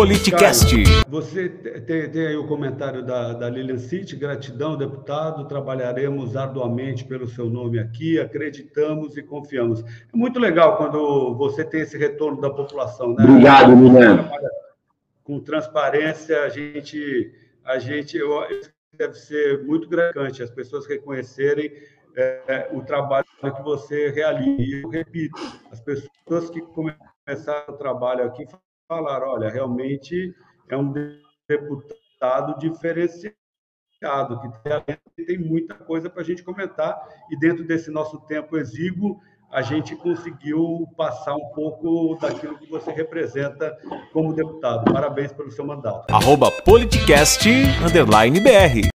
Politicast. você tem, tem, aí o comentário da, da Lilian City, gratidão, deputado, trabalharemos arduamente pelo seu nome aqui, acreditamos e confiamos. É muito legal quando você tem esse retorno da população, né? Obrigado, Milena. Com transparência, a gente, a gente eu, deve ser muito gratificante as pessoas reconhecerem é, o trabalho que você realiza. E eu repito, as pessoas que começaram o trabalho aqui falaram, olha, realmente é um deputado diferenciado, que tem muita coisa para a gente comentar, e dentro desse nosso tempo exíguo, a gente conseguiu passar um pouco daquilo que você representa como deputado. Parabéns pelo seu mandato. Arroba politicast, underline BR.